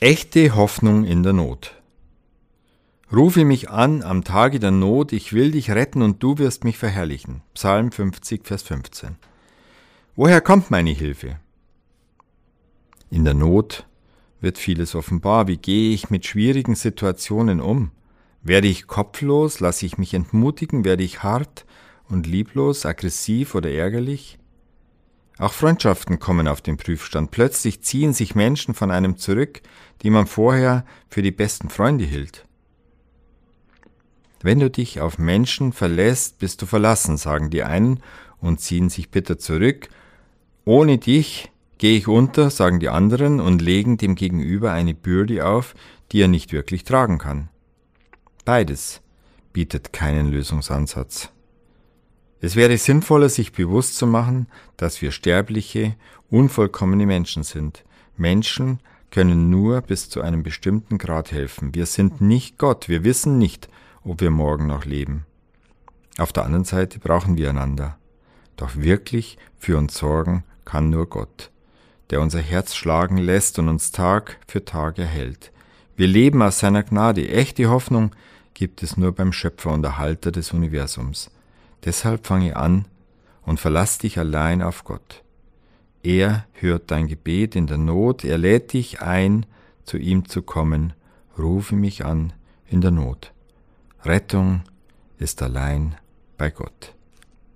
Echte Hoffnung in der Not. Rufe mich an am Tage der Not, ich will dich retten und du wirst mich verherrlichen. Psalm 50, Vers 15. Woher kommt meine Hilfe? In der Not wird vieles offenbar. Wie gehe ich mit schwierigen Situationen um? Werde ich kopflos, lasse ich mich entmutigen, werde ich hart und lieblos, aggressiv oder ärgerlich? Auch Freundschaften kommen auf den Prüfstand. Plötzlich ziehen sich Menschen von einem zurück, die man vorher für die besten Freunde hielt. Wenn du dich auf Menschen verlässt, bist du verlassen, sagen die einen und ziehen sich bitter zurück. Ohne dich gehe ich unter, sagen die anderen und legen dem Gegenüber eine Bürde auf, die er nicht wirklich tragen kann. Beides bietet keinen Lösungsansatz. Es wäre sinnvoller, sich bewusst zu machen, dass wir sterbliche, unvollkommene Menschen sind. Menschen können nur bis zu einem bestimmten Grad helfen. Wir sind nicht Gott, wir wissen nicht, ob wir morgen noch leben. Auf der anderen Seite brauchen wir einander. Doch wirklich für uns sorgen kann nur Gott, der unser Herz schlagen lässt und uns Tag für Tag erhält. Wir leben aus seiner Gnade. Echte Hoffnung gibt es nur beim Schöpfer und Erhalter des Universums. Deshalb fange an und verlass dich allein auf Gott. Er hört dein Gebet in der Not, er lädt dich ein, zu ihm zu kommen. Rufe mich an in der Not. Rettung ist allein bei Gott.